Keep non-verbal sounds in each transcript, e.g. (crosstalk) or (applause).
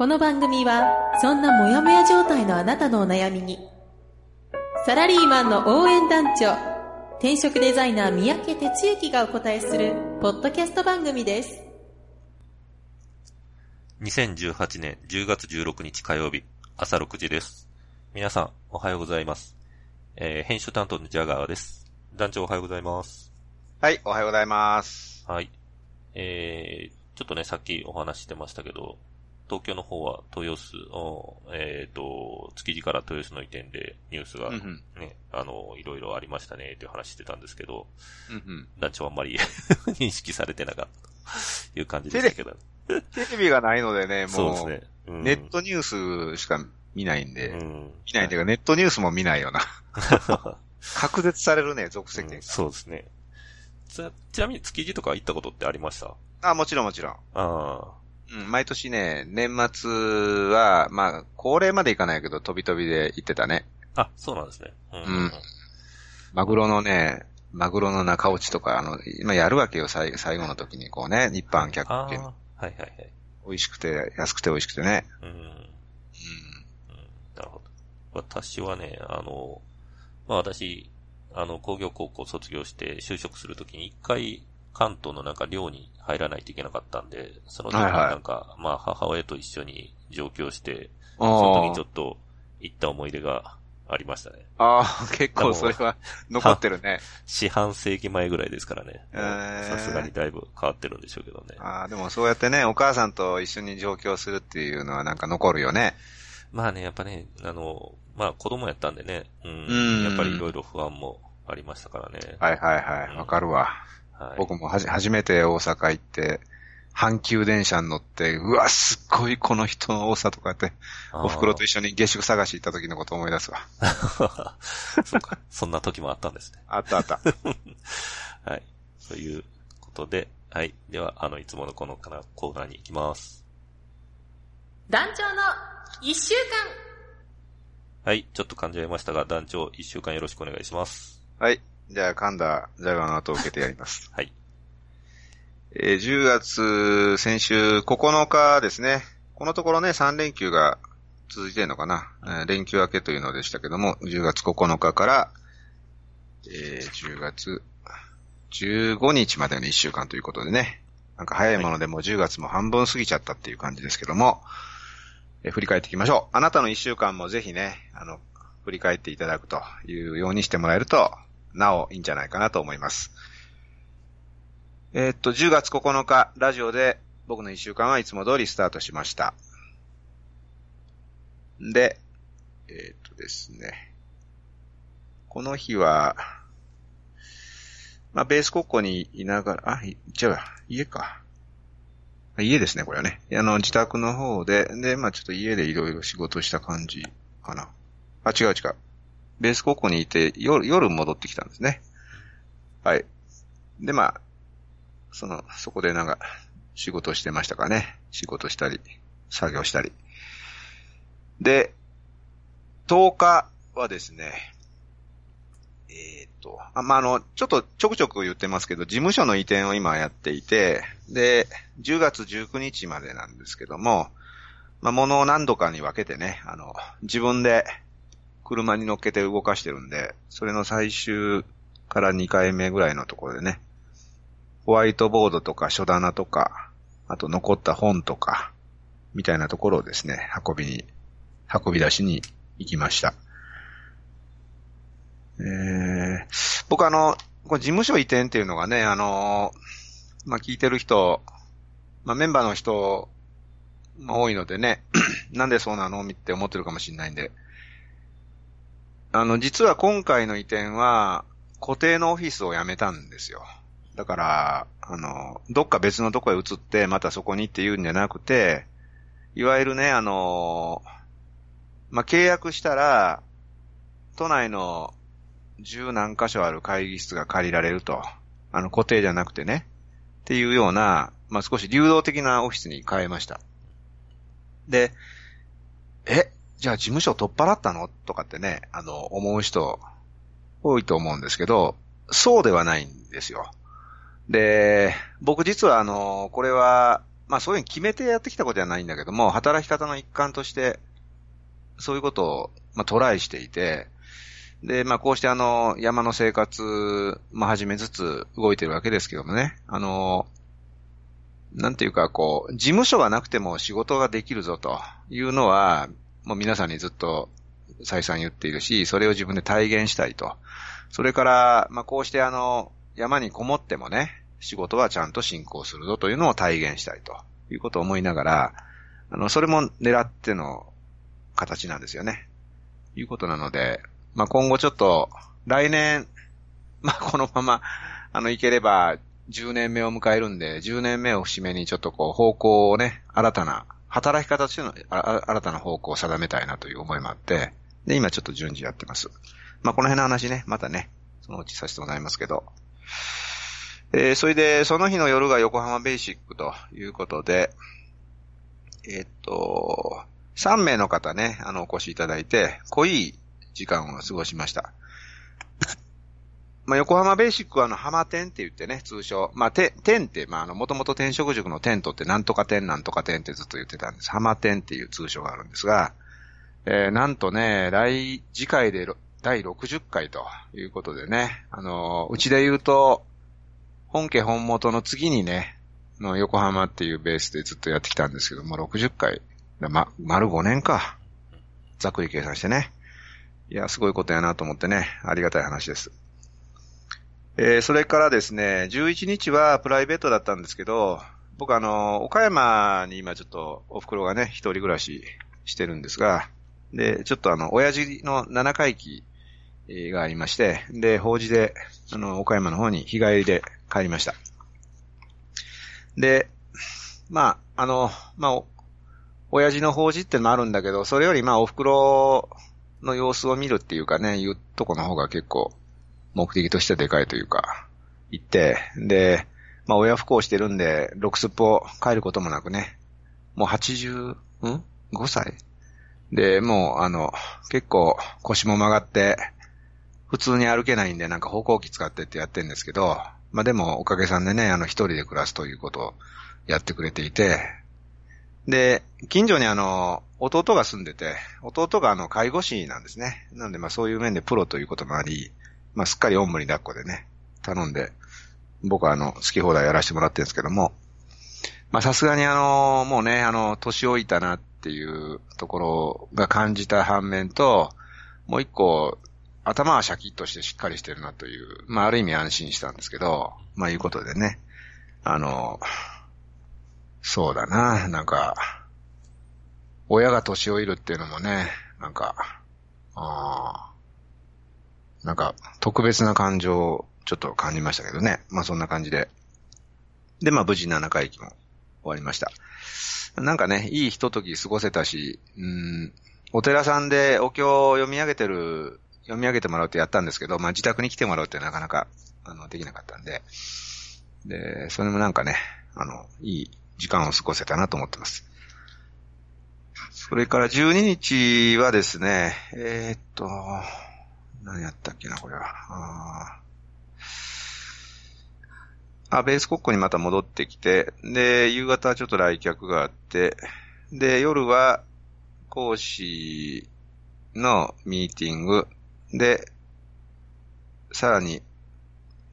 この番組はそんなモヤモヤ状態のあなたのお悩みにサラリーマンの応援団長転職デザイナー三宅哲之がお答えするポッドキャスト番組です2018年10月16日火曜日朝6時です。皆さんおはようございます。えー、編集担当のジャガーです。団長おはようございます。はい、おはようございます。はい。えー、ちょっとね、さっきお話ししてましたけど、東京の方は豊洲を、えっ、と、築地から豊洲の移転でニュースがうんうん。ね、あの、いろいろありましたね、という話してたんですけど、うんうん。団長あんまり (laughs) 認識されてなかったという感じでしたけど。テレビがないのでね、もう、ね。うんネットニュースしか見ないんで、うん。見ないというか、ネットニュースも見ないよな。(laughs) 隔絶されるね、属性うんそうですね。ちちなみに築地とか行ったことってありました？あ、もちろんもちろん。あうん、毎年ね、年末は、まあ、恒例までいかないけど、飛び飛びで行ってたね。あ。あ、そうなんですね。うんうんマグロのね、マグロの中落ちとか、あの、今やるわけよ、最最後の時にこうね、一般客向けに。はいはいはい。美味しくて、安くて美味しくてね。うん。うんうん。なるほど。私はね、あの、まあ私、あの、工業高校卒業して就職するときに一回関東のなんか寮に入らないといけなかったんで、その時にはいはいなんか、まあ母親と一緒に上京して、そあの時ちょっと行った思い出がありましたね。あー、結構それは残ってるね。(laughs) 四半世紀前ぐらいですからね。えーさすがにだいぶ変わってるんでしょうけどね。ああ、でもそうやってね、お母さんと一緒に上京するっていうのはなんか残るよね。まあね、やっぱね、あの、まあ子供やったんでね、うん、うんやっぱりいろいろ不安もありましたからね。はいはいはい、わかるわ。はい。僕もはじ、初めて大阪行って、阪急電車に乗って、うわ、すっごいこの人の多さとかって、お袋と一緒に下宿探し行った時のこと思い出すわ。(laughs) そうか。そんな時もあったんですね。あったあった。(laughs) はい。ということで、はい。では、あの、いつものこのコーナーに行きます。団長の一週間はい。ちょっと噛んじゃいましたが、団長、一週間よろしくお願いします。はい。じゃあ、噛んだジャガーの後を受けてやります。(laughs) はい。えー10月、先週9日ですね。このところね、3連休が続いてるのかな。えー連休明けというのでしたけども、10月9日から、えー10月15日までの1週間ということでね。なんか早いものでもう10月も半分過ぎちゃったっていう感じですけども、えー振り返っていきましょう。あなたの1週間もぜひね、あの、振り返っていただくというようにしてもらえると、なおいいんじゃないかなと思います。えーっと、10月9日、ラジオで僕の一週間はいつも通りスタートしました。で、えーっとですね。この日は、まあ、ベース国庫にいながら、あ、い違う、家か。家ですね、これはね。あの、自宅の方で、で、まあ、ちょっと家でいろいろ仕事した感じかな。あ、違う違う。ベース国庫にいて、夜、夜戻ってきたんですね。はい。で、まあ、その、そこでなんか、仕事してましたかね。仕事したり、作業したり。で、10日はですね、えーっと、あ、まあ、あの、ちょっとちょくちょく言ってますけど、事務所の移転を今やっていて、で、10月19日までなんですけども、まあ、物を何度かに分けてね、あの、自分で車に乗っけて動かしてるんで、それの最終から2回目ぐらいのところでね、ホワイトボードとか書棚とか、あと残った本とか、みたいなところをですね、運びに、運び出しに行きました。えー、僕あの、こ事務所移転っていうのがね、あの、まあ、聞いてる人、まあ、メンバーの人、まあ、多いのでね、(clears throat) なんでそうなの？って思ってるかもしれないんで。あの、実は今回の移転は、固定のオフィスを辞めたんですよ。だから、あの、どっか別のとこへ移って、またそこにって言うんじゃなくて、いわゆるね、あの、まあ、契約したら、都内の十何箇所ある会議室が借りられると。あの、固定じゃなくてね。っていうような、まあ、少し流動的なオフィスに変えました。で、え、じゃあ事務所取っ払ったの？とかってね、あの、思う人多いと思うんですけど、そうではないんですよ。で、僕実はあの、これは、まあそういうふうに決めてやってきたことではないんだけども、働き方の一環として、そういうことを、まあトライしていて、で、まあこうしてあの、山の生活、まあ始めつつ動いてるわけですけどもね、あの、なんていうかこう、事務所がなくても仕事ができるぞというのは、もう皆さんにずっと再三言っているし、それを自分で体現したいと。それから、まあ、こうしてあの、山にこもってもね、仕事はちゃんと進行するぞというのを体現したいということを思いながら、あの、それも狙っての形なんですよね。いうことなので、まあ、今後ちょっと、来年、まあ、このまま、あの、いければ、10年目を迎えるんで、10年目を節目にちょっとこう、方向をね、新たな、働き方としての新たな方向を定めたいなという思いもあって、で、今ちょっと順次やってます。まあ、この辺の話ね、またね、そのうちさせてもらいますけど。えー、それで、その日の夜が横浜ベーシックということで、えー、っと、3名の方ね、あの、お越しいただいて、濃い時間を過ごしました。まあ、横浜ベーシックはあの、浜店って言ってね、通称。まあ、て、店って、まあ、あの、もともと転職塾のテントってなんとか店なんとか店ってずっと言ってたんです。浜店っていう通称があるんですが、えー、なんとね、来、次回で第60回ということでね、あの、うちで言うと、本家本元の次にね、の横浜っていうベースでずっとやってきたんですけども、60回。ま、丸5年か。ざっくり計算してね。いや、すごいことやなと思ってね、ありがたい話です。えー、それからですね、11日はプライベートだったんですけど、僕あの、岡山に今ちょっとお袋がね、一人暮らししてるんですが、で、ちょっとあの、親父の7回忌がありまして、で、法事で、あの、岡山の方に日帰りで帰りました。で、まあ、あの、まあ、親父の法事ってのもあるんだけど、それよりまあ、お袋の様子を見るっていうかね、言うとこの方が結構、目的としてはでかいというか、行って、で、まあ、親不幸してるんで、6スポ帰ることもなくね、もう80、ん ?5 歳？で、もう、あの、結構腰も曲がって、普通に歩けないんで、なんか歩行器使ってってやってるんですけど、まあでもおかげさんでね、あの一人で暮らすということをやってくれていて、で、近所にあの、弟が住んでて、弟があの、介護士なんですね。なのでまあそういう面でプロということもあり、まあすっかりおんぶに抱っこでね、頼んで、僕はあの、好き放題やらせてもらってるんですけども、まあさすがにあの、もうね、あの、年老いたなっていうところが感じた反面と、もう一個、頭はシャキッとしてしっかりしてるなという、まあある意味安心したんですけど、まあいうことでね、あの、そうだな、なんか、親が年老いるっていうのもね、なんか、あなんか特別な感情をちょっと感じましたけどね。まあそんな感じで。で、まあ無事7回忌も終わりました。なんかね、いいひととき過ごせたし、うん、お寺さんでお経を読み上げてる読み上げてもらうってやったんですけど、まあ自宅に来てもらうってなかなか、あの、できなかったんで、で、それもなんかね、あの、いい時間を過ごせたなと思ってます。それから12日はですね、えー、っと、何やったっけな、これは。ああ、ベース国庫にまた戻ってきて、で、夕方はちょっと来客があって、で、夜は講師のミーティング、で、さらに、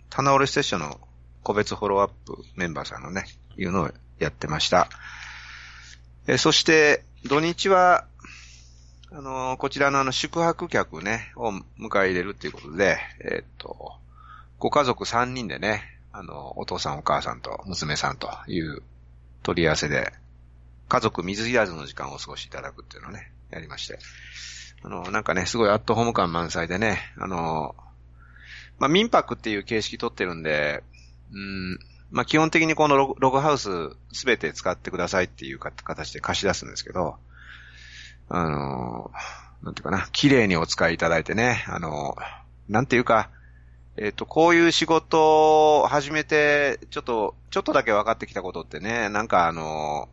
棚卸セッションの個別フォローアップメンバーさんのね、いうのをやってました。えそして、土日は、あのー、こちらのあの、宿泊客ね、を迎え入れるっていうことで、えー、っと、ご家族3人でね、あの、お父さんお母さんと娘さんという取り合わせで、家族水いらずの時間をお過ごしいただくっていうのをね、やりまして。あの、なんかね、すごいアットホーム感満載でね、あの、まあ、民泊っていう形式取ってるんで、うん、まあ、基本的にこのログハウスすべて使ってくださいっていう形で貸し出すんですけど、あの、なんていうかな、綺麗にお使いいただいてね、あの、なんていうか、えっ、と、こういう仕事を始めて、ちょっと、ちょっとだけ分かってきたことってね、なんかあの、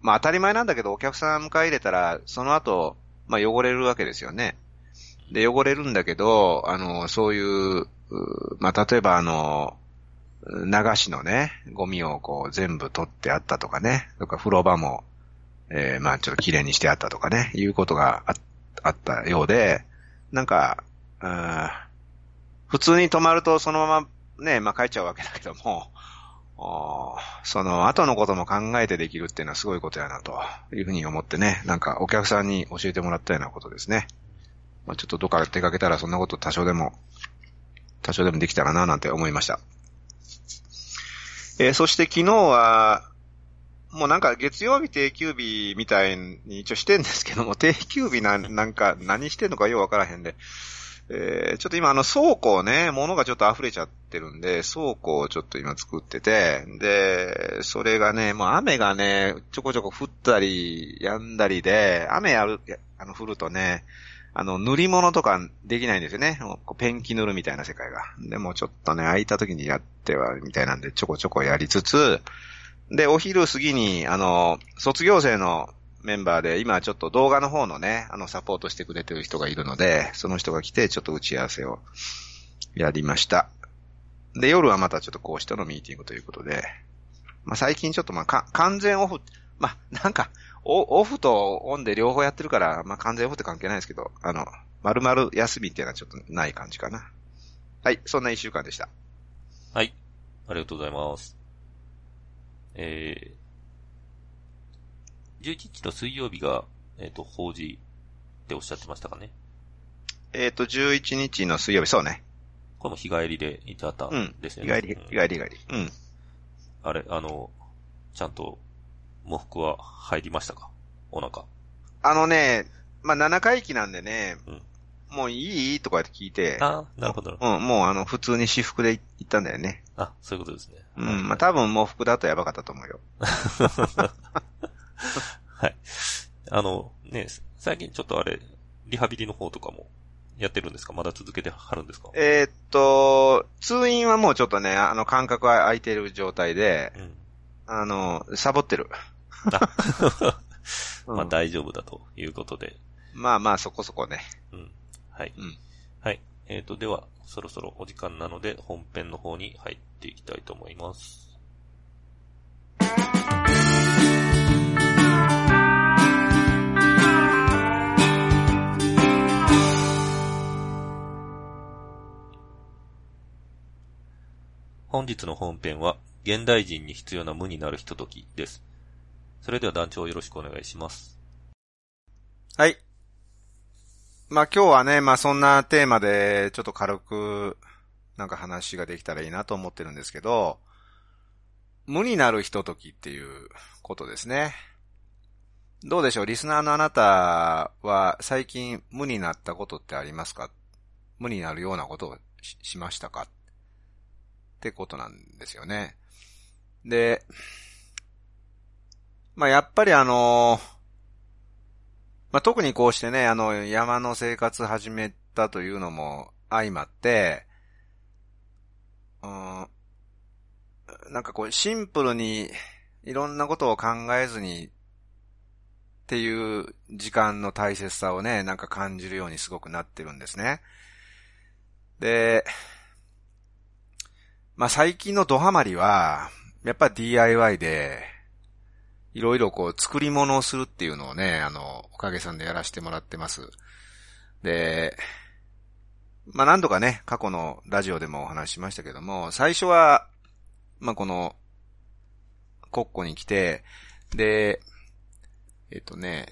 まあ当たり前なんだけど、お客さん迎え入れたら、その後、まあ汚れるわけですよね。で、汚れるんだけど、あの、そういう、うまあ例えばあの、流しのね、ゴミをこう全部取ってあったとかね、とか風呂場も、えー、まあちょっと綺麗にしてあったとかね、いうことがあったようで、なんか、うん普通に泊まるとそのままね、まあ帰っちゃうわけだけども、その後のことも考えてできるっていうのはすごいことやなというふうに思ってね、なんかお客さんに教えてもらったようなことですね。まあ、ちょっとどっか出かけたらそんなこと多少でも、多少でもできたらななんて思いました。えー、そして昨日は、もうなんか月曜日定休日みたいに一応してんですけども、(laughs) 定休日ななんか何してんのかようわからへんで、えー、ちょっと今あの倉庫ね、物がちょっと溢れちゃってるんで、倉庫をちょっと今作ってて、で、それがね、もう雨がね、ちょこちょこ降ったり、止んだりで、雨やる、あの降るとね、あの、塗り物とかできないんですよね。ペンキ塗るみたいな世界が。でもちょっとね、空いた時にやっては、みたいなんで、ちょこちょこやりつつ、で、お昼過ぎに、あの、卒業生のメンバーで、今ちょっと動画の方のね、あの、サポートしてくれてる人がいるので、その人が来て、ちょっと打ち合わせをやりました。で、夜はまたちょっと講師とのミーティングということで、まあ、最近ちょっとまあ、か、完全オフ、まあ、なんか、オオフとオンで両方やってるから、まあ、完全オフって関係ないですけど、あの、丸々休みっていうのはちょっとない感じかな。はい、そんな一週間でした。はい、ありがとうございます。えー、11日の水曜日が、えっ、ー、と、法事っておっしゃってましたかね。えっ、ー、と、11日の水曜日、そうね。これも日帰りでいたったんですね。うん、日帰り、日帰り、日帰り。うん。あれ、あの、ちゃんと、喪服は入りましたか？お腹。あのね、まあ、7回忌なんでね、うん、もういい？とかって聞いて。あなるほど。うん、もうあの、普通に私服で行ったんだよね。あ、そういうことですね。うん、まあ、多分喪服だとやばかったと思うよ。(laughs) はい。あの、ね、最近ちょっとあれ、リハビリの方とかもやってるんですか？まだ続けてはるんですか？えー、っと、通院はもうちょっとね、あの、間隔は空いてる状態で、うん、あの、サボってる。(laughs) (laughs) まあ大丈夫だということで。まあまあそこそこね。うん。はい。うん。はい。えっ、ー、と、では、そろそろお時間なので、本編の方に入っていきたいと思います。本日の本編は、現代人に必要な無になるひとときです。それでは団長よろしくお願いします。はい。まあ今日はね、まあそんなテーマでちょっと軽くなんか話ができたらいいなと思ってるんですけど、無になるひとときっていうことですね。どうでしょう？リスナーのあなたは最近無になったことってありますか？無になるようなことをしましたか？ってことなんですよね。で、まあやっぱりあのーまあ、特にこうしてね、あの、山の生活始めたというのも相まって、うん、なんかこう、シンプルにいろんなことを考えずにっていう時間の大切さをね、なんか感じるようにすごくなってるんですね。で、まあ、最近のドハマりは、やっぱ DIY で、いろいろこう作り物をするっていうのをね、あの、おかげさんでやらせてもらってます。で、まあ何度かね、過去のラジオでもお話ししましたけども、最初は、まあこの、コッコに来て、で、えっとね、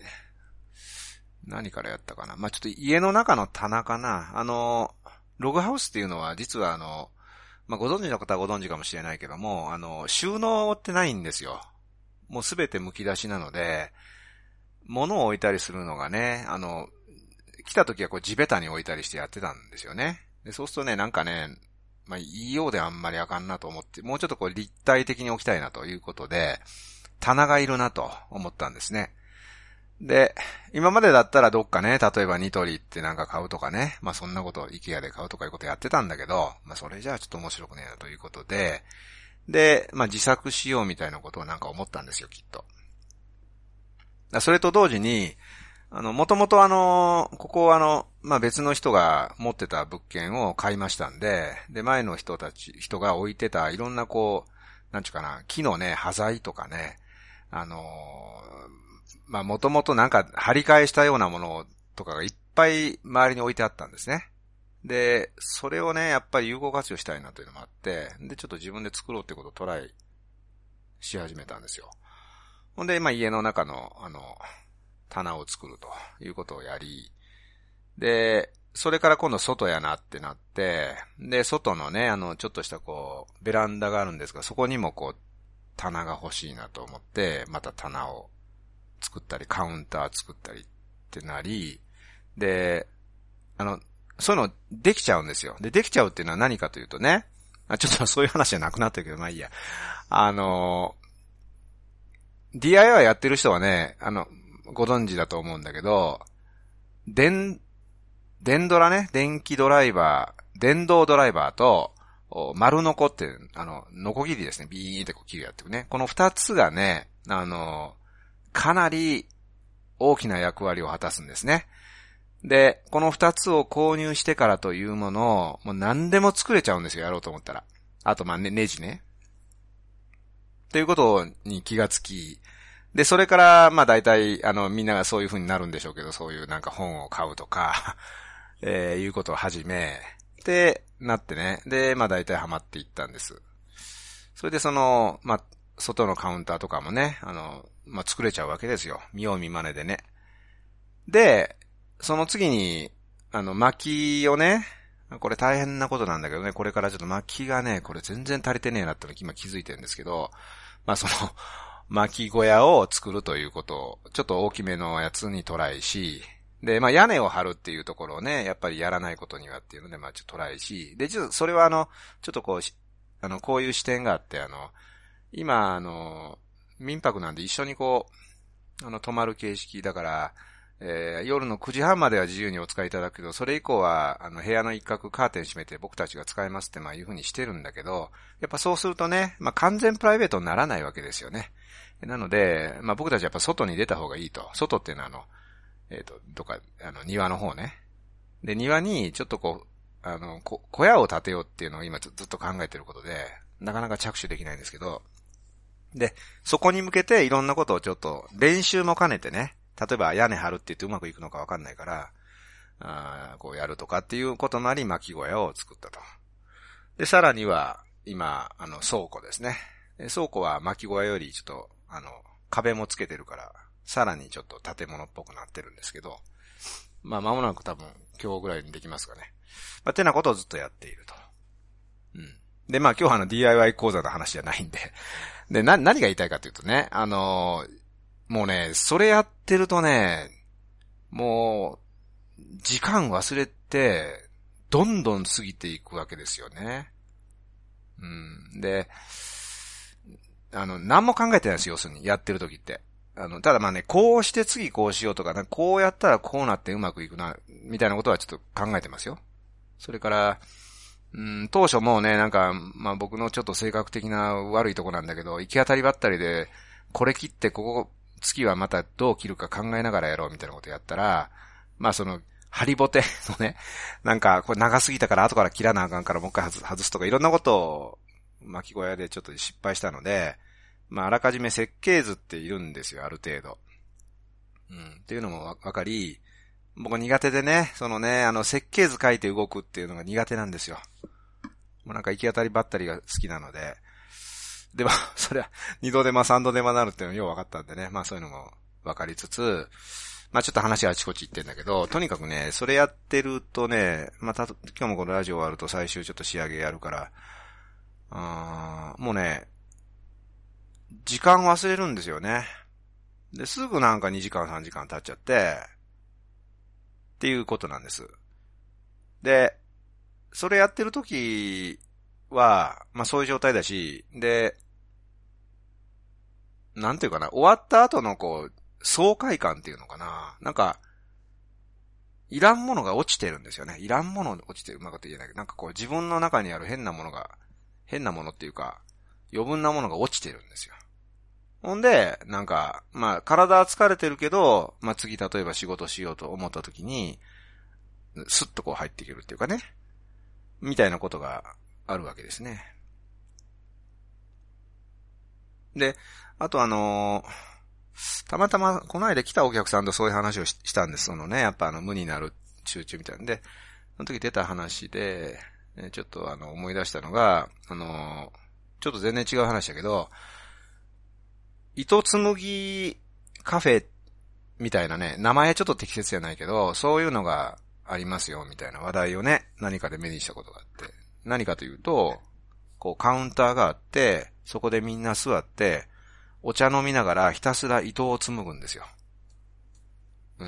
何からやったかな。まあちょっと家の中の棚かな。あの、ログハウスっていうのは実はあの、まあご存知の方はご存知かもしれないけども、あの、収納ってないんですよ。もうすべて剥き出しなので、物を置いたりするのがね、あの、来た時はこう地べたに置いたりしてやってたんですよね。で、そうするとね、なんかね、まあ、いいようであんまりあかんなと思って、もうちょっとこう立体的に置きたいなということで、棚がいるなと思ったんですね。で、今までだったらどっかね、例えばニトリってなんか買うとかね、まあそんなこと、イケアで買うとかいうことやってたんだけど、まあそれじゃあちょっと面白くねえなということで、で、まあ自作しようみたいなことをなんか思ったんですよ、きっと。それと同時に、あの、もともとあの、ここあの、まあ、別の人が持ってた物件を買いましたんで、で、前の人たち、人が置いてたいろんなこう、なんちゅうかな、木のね、端材とかね、あのまあ、もともとなんか張り替えしたようなものとかがいっぱい周りに置いてあったんですね。で、それをね、やっぱり有効活用したいなというのもあって、で、ちょっと自分で作ろうってことをトライし始めたんですよ。ほんで、まあ、家の中の、あの、棚を作るということをやり、で、それから今度外やなってなって、で、外のね、あの、ちょっとしたこう、ベランダがあるんですが、そこにもこう、棚が欲しいなと思って、また棚を作ったり、カウンター作ったりってなり、で、あの、そういうのできちゃうんですよ。で、できちゃうっていうのは何かというとね、あちょっとそういう話じゃなくなってるけど、まあいいや。あの、DIY やってる人はね、あの、ご存知だと思うんだけど、電、電ドラね、電気ドライバー、電動ドライバーと、丸ノコって、あの、ノコギリですね。ビーンってこう切るやってるね。この二つがね、あの、かなり大きな役割を果たすんですね。で、この二つを購入してからというものを、もう何でも作れちゃうんですよ、やろうと思ったら。あと、まあ、ね、ネジね。ということに気がつき、で、それから、まあ大体、あの、みんながそういう風になるんでしょうけど、そういうなんか本を買うとか、(laughs) えー、いうことを始め、で、なってね。で、まあ大体ハマっていったんです。それでその、まあ、外のカウンターとかもね、あの、まあ作れちゃうわけですよ。見よう見まねでね。で、その次に、あの、薪をね、これ大変なことなんだけどね、これからちょっと薪がね、これ全然足りてねえなっての今気づいてるんですけど、まあその、(laughs) 巻小屋を作るということを、ちょっと大きめのやつにトライし、で、まあ屋根を張るっていうところをね、やっぱりやらないことにはっていうので、まあちょっとトライし、で、ちょっとそれはあの、ちょっとこう、あの、こういう視点があって、あの、今、あの、民泊なんで一緒にこう、あの、泊まる形式だから、えー、夜の9時半までは自由にお使いいただくけど、それ以降は、あの、部屋の一角カーテン閉めて僕たちが使えますって、まあいうふうにしてるんだけど、やっぱそうするとね、まあ完全プライベートにならないわけですよね。なので、まあ僕たちやっぱ外に出た方がいいと。外っていうのはあの、えっ、ー、と、どか、あの、庭の方ね。で、庭にちょっとこう、あの、小屋を建てようっていうのを今ずっと考えてることで、なかなか着手できないんですけど、で、そこに向けていろんなことをちょっと練習も兼ねてね、例えば屋根張るって言ってうまくいくのかわかんないから、あこうやるとかっていうこともあり巻き小屋を作ったと。で、さらには、今、あの、倉庫ですね。倉庫は巻き小屋よりちょっとあの、壁もつけてるから、さらにちょっと建物っぽくなってるんですけど、まあ間もなく多分今日ぐらいにできますかね。まあ、てなことをずっとやっていると。うん。で、まあ今日はあの DIY 講座の話じゃないんで。で、な、何が言いたいかというとね、あのもうね、それやってるとね、もう、時間忘れて、どんどん過ぎていくわけですよね。うん。で、あの、何も考えてないですよ要するに、やってる時って。あの、ただまあね、こうして次こうしようとか、こうやったらこうなってうまくいくな、みたいなことはちょっと考えてますよ。それから、うん、当初もうね、なんか、まあ僕のちょっと性格的な悪いとこなんだけど、行き当たりばったりで、これ切ってここ、次はまたどう切るか考えながらやろうみたいなことやったら、まあその、ハリボテのね、(laughs) なんか、これ長すぎたから後から切らなあかんからもう一回外すとかいろんなことを巻き小屋でちょっと失敗したので、まあ、あらかじめ設計図っているんですよ、ある程度。うん。っていうのもわかり、僕苦手でね、そのね、あの、設計図書いて動くっていうのが苦手なんですよ。もうなんか行き当たりばったりが好きなので。でも、(laughs) それは、二度手間三度手間なるっていうのよう分かったんでね。まあそういうのも分かりつつ、まあちょっと話はあちこち行ってんだけど、とにかくね、それやってるとね、まあた、今日もこのラジオ終わると最終ちょっと仕上げやるから、あもうね、時間忘れるんですよね。で、すぐなんか2時間3時間経っちゃって、っていうことなんです。で、それやってる時は、まあそういう状態だし、で、なんていうかな、終わった後のこう、爽快感っていうのかな。なんか、いらんものが落ちてるんですよね。いらんもの落ちてる。うまく言えないけど、なんかこう自分の中にある変なものが、変なものっていうか、余分なものが落ちてるんですよ。ほんで、なんか、まあ、体は疲れてるけど、まあ次例えば仕事しようと思った時に、スッとこう入っていけるっていうかね。みたいなことがあるわけですね。で、あとあのー、たまたまこの間来たお客さんとそういう話をしたんです。そのね、やっぱあの無になる集中みたいなんで、その時出た話で、ちょっとあの思い出したのが、あの、ちょっと全然違う話だけど、糸紡ぎカフェみたいなね、名前ちょっと適切じゃないけど、そういうのがありますよ、みたいな話題をね、何かで目にしたことがあって。何かというと、こうカウンターがあって、そこでみんな座って、お茶飲みながらひたすら糸を紡ぐんですよ。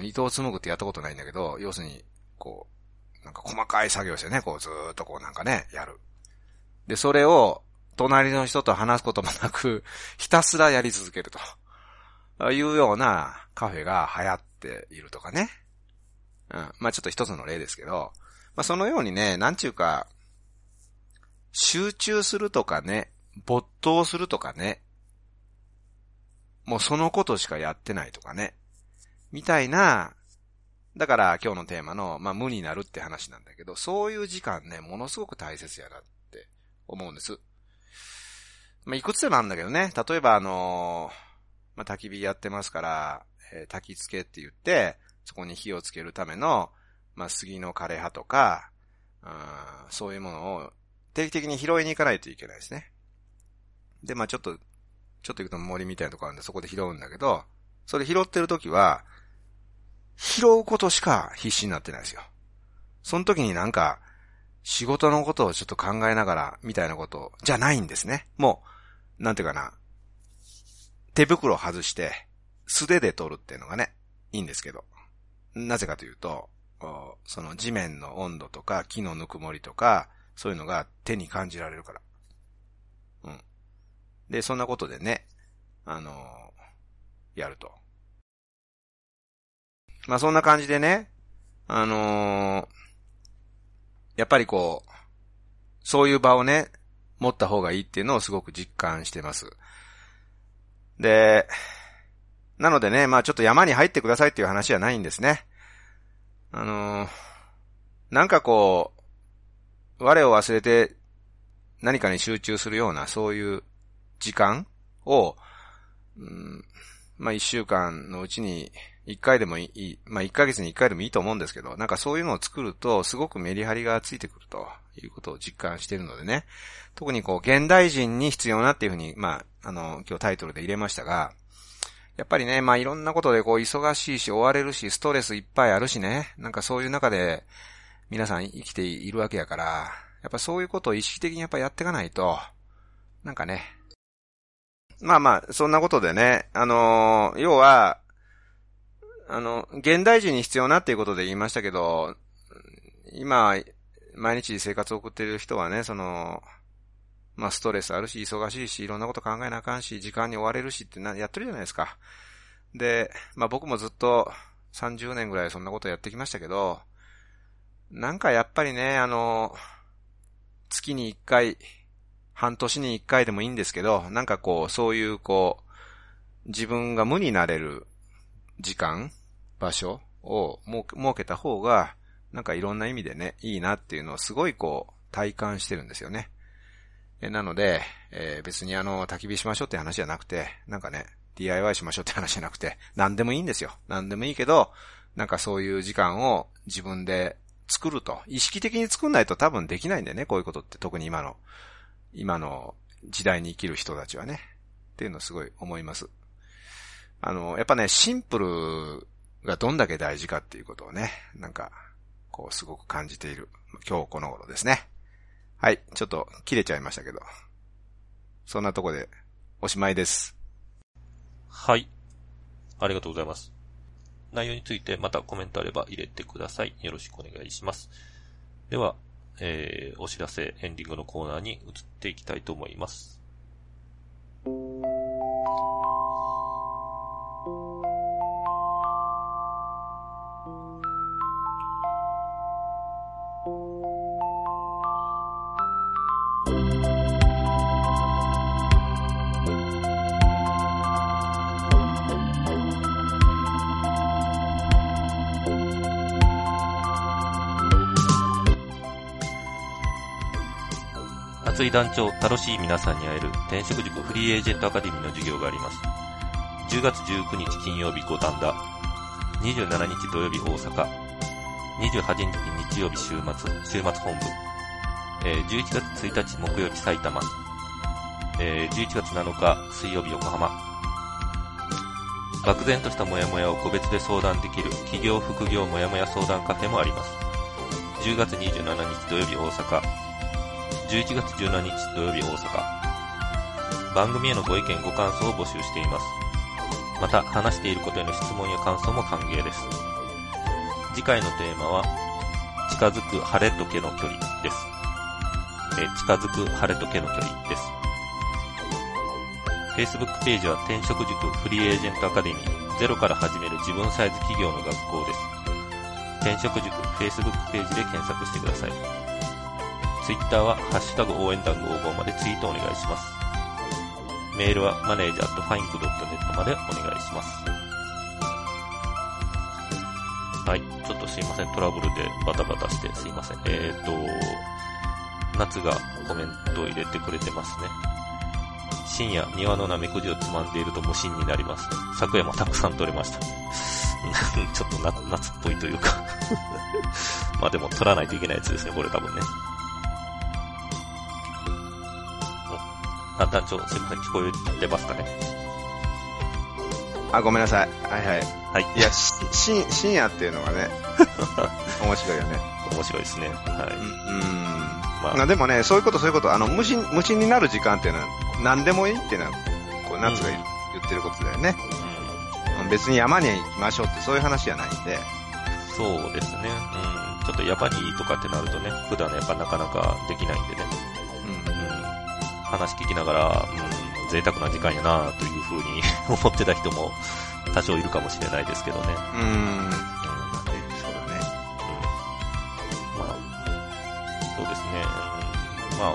糸を紡ぐってやったことないんだけど、要するに、こう、なんか細かい作業してね、こうずーっとこうなんかね、やる。で、それを、隣の人と話すこともなく、(laughs) ひたすらやり続けると。いうようなカフェが流行っているとかね。うん。まあちょっと一つの例ですけど、まあそのようにね、なんちゅうか、集中するとかね、没頭するとかね、もうそのことしかやってないとかね、みたいな、だから今日のテーマの、まあ無になるって話なんだけど、そういう時間ね、ものすごく大切やなって思うんです。まあいくつでもあるんだけどね、例えばあのー、まあ焚き火やってますから、えー、焚き付けって言って、そこに火をつけるための、まあ杉の枯葉とか、うんそういうものを定期的に拾いに行かないといけないですね。で、まあちょっと、ちょっと行くと森みたいなとこあるんで、そこで拾うんだけど、それ拾ってる時は、拾うことしか必死になってないですよ。その時になんか、仕事のことをちょっと考えながら、みたいなことじゃないんですね。もう、なんていうかな、手袋を外して、素手で取るっていうのがね、いいんですけど。なぜかというと、その地面の温度とか木のぬくもりとか、そういうのが手に感じられるから。うん。で、そんなことでね、あのー、やると。まあそんな感じでね、あのー、やっぱりこう、そういう場をね、持った方がいいっていうのをすごく実感してます。で、なのでね、まあちょっと山に入ってくださいっていう話じゃないんですね。あのー、なんかこう、我を忘れて何かに集中するような、そういう時間を、うん、まあ一週間のうちに一回でもいい、まあ一ヶ月に一回でもいいと思うんですけど、なんかそういうのを作ると、すごくメリハリがついてくるということを実感しているのでね。特にこう、現代人に必要なっていうふうに、まあ、あの、今日タイトルで入れましたが、やっぱりね、まあいろんなことでこう、忙しいし、追われるし、ストレスいっぱいあるしね。なんかそういう中で、皆さん生きているわけやから、やっぱそういうことを意識的にやっぱやっていかないと、なんかね。まあまあ、そんなことでね、あのー、要は、あの、現代人に必要なっていうことで言いましたけど、今、毎日生活を送ってる人はね、その、まあストレスあるし、忙しいし、いろんなこと考えなあかんし、時間に追われるしってな、やってるじゃないですか。で、まあ僕もずっと30年ぐらいそんなことやってきましたけど、なんかやっぱりね、あの、月に一回、半年に一回でもいいんですけど、なんかこう、そういうこう、自分が無になれる時間、場所を設けた方が、なんかいろんな意味でね、いいなっていうのをすごいこう、体感してるんですよね。えなので、えー、別にあの、焚き火しましょうって話じゃなくて、なんかね、DIY しましょうって話じゃなくて、何でもいいんですよ。何でもいいけど、なんかそういう時間を自分で作ると。意識的に作んないと多分できないんだよね、こういうことって。特に今の、今の時代に生きる人たちはね。っていうのすごい思います。あの、やっぱね、シンプルがどんだけ大事かっていうことをね、なんか、こうすごく感じている今日この頃ですね。はい、ちょっと切れちゃいましたけど。そんなとこでおしまいです。はい。ありがとうございます。内容についてまたコメントあれば入れてください。よろしくお願いします。では、えー、お知らせ、エンディングのコーナーに移っていきたいと思います。井団長、楽しい皆さんに会える転職塾フリーエージェントアカデミーの授業があります。10月19日金曜日五反田、27日土曜日大阪、28日日曜日週末、週末本部、えー、11月1日木曜日埼玉、えー、11月7日水曜日横浜、漠然としたモヤモヤを個別で相談できる企業副業モヤモヤ相談カフェもあります。10月27日土曜日大阪、11月17日土曜日大阪。番組へのご意見ご感想を募集しています。また、話していることへの質問や感想も歓迎です。次回のテーマは、近づく晴れと毛の距離です。え近づく晴れと毛の距離です。Facebook ページは転職塾フリーエージェントアカデミーゼロから始める自分サイズ企業の学校です。転職塾 Facebook ページで検索してください。Twitter はハッシュタグ応援団55までツイートお願いします。メールはマネージャーとファインクドットネットまでお願いします。はい。ちょっとすいません。トラブルでバタバタしてすいません。えーと、夏がコメントを入れてくれてますね。深夜、庭のナメクジをつまんでいると無心になります。昨夜もたくさん取れました。(laughs) ちょっと夏夏っぽいというか (laughs) まあでも取らないといけないやつですね、これ多分ね。団長、すいません、聞こえてますかね。あ、ごめんなさい。はいはい。はい。いや、し、し、深夜っていうのがね、(laughs) 面白いよね。面白いですね。はい。うん。まあ、でもね、そういうことそういうこと、あの、無心、無心になる時間っていうのは、何でもいいっていうのは、こう、夏が言ってることだよね。うん別に山に行きましょうってそういう話じゃないんで。そうですね。うん。ちょっと山にとかってなるとね、普段やっぱなかなかできないんでね。うん。うん、話聞きながら、うん、贅沢な時間やなというふうに (laughs) 思ってた人も多少いるかもしれないですけどね。うん。うん、そうだね。うん。まあ、そうですね。うん、まあ、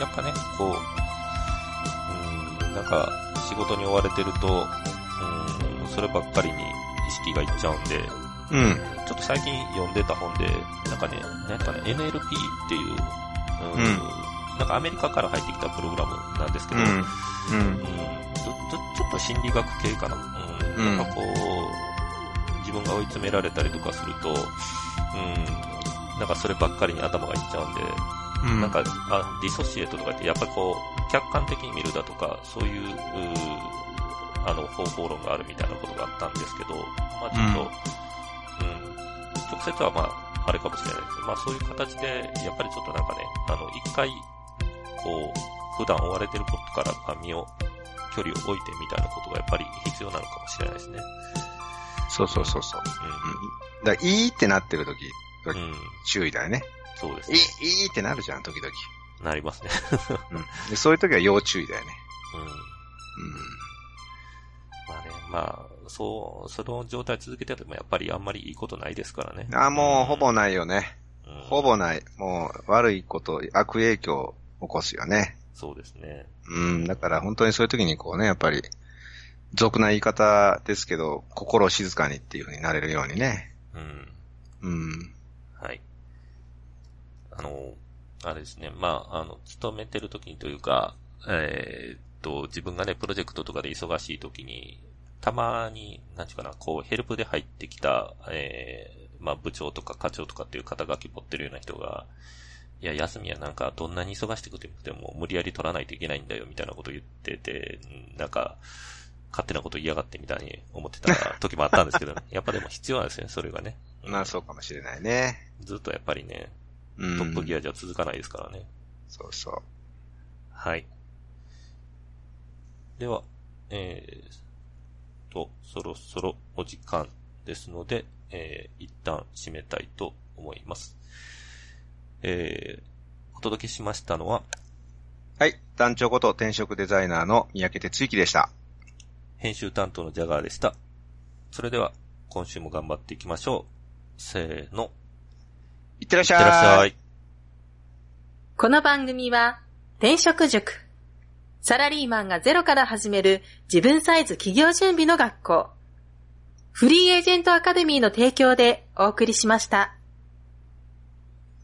やっぱね、こう、うん、なんか、仕事に追われてると、そればっかりに意識がいっちゃうんで、うん。ちょっと最近読んでた本で、なんかね、なんかね、NLP っていう、うん、うん、なんかアメリカから入ってきたプログラムなんですけど、うん。うん。うん、ちょっと心理学系かな。うん。なんかこう、自分が追い詰められたりとかすると、うん、なんかそればっかりに頭がいっちゃうんで、うん、なんか、あ、ディソシエートとかって、やっぱりこう、客観的に見るだとか、そういう、うあの、方法論があるみたいなことがあったんですけど、まあちょっと、うん、うん、直接はまあ、あれかもしれないですけど、まあそういう形で、やっぱりちょっとなんかね、あの、一回、こう、普段追われてることから、身を、距離を置いてみたいなことがやっぱり必要なのかもしれないですね。そうそうそうそう。うん。だから、いいってなってる時、うん、注意だよね。そうですね。いい、いいってなるじゃん、時々。なりますね。うん。で、そういう時は要注意だよね。うん。うん。まあね、まあ、そう、その状態続けててもやっぱりあんまりいいことないですからね。あ、もうほぼないよね。うん、ほぼない。もう悪いこと、悪影響を起こすよね。そうですね。うん、だから本当にそういう時にこうね、やっぱり、俗な言い方ですけど、心静かにっていう風になれるようにね。うん。うん。はい。あの、あれですね、まあ、あの、勤めてる時にというか、えー、と、自分がね、プロジェクトとかで忙しい時に、たまに、なんちゅうかな、こう、ヘルプで入ってきた、えー、まあ、部長とか課長とかっていう肩書き持ってるような人が、いや、休みはなんか、どんなに忙しくても、無理やり取らないといけないんだよ、みたいなこと言ってて、なんか、勝手なこと嫌がってみたいに思ってた時もあったんですけど、ね、(laughs) やっぱでも必要なんですね、それがね。まあ、そうかもしれないね。ずっとやっぱりね、トップギアじゃ続かないですからね。そうそう。はい。では、えー、と、そろそろお時間ですので、えー、一旦締めたいと思います。えー、お届けしましたのは、はい、団長こと転職デザイナーの三宅哲之でした。編集担当のジャガーでした。それでは、今週も頑張っていきましょう。せーの。いってらっしゃい。いってらっしゃい。この番組は、転職塾。サラリーマンがゼロから始める自分サイズ企業準備の学校。フリーエージェントアカデミーの提供でお送りしました。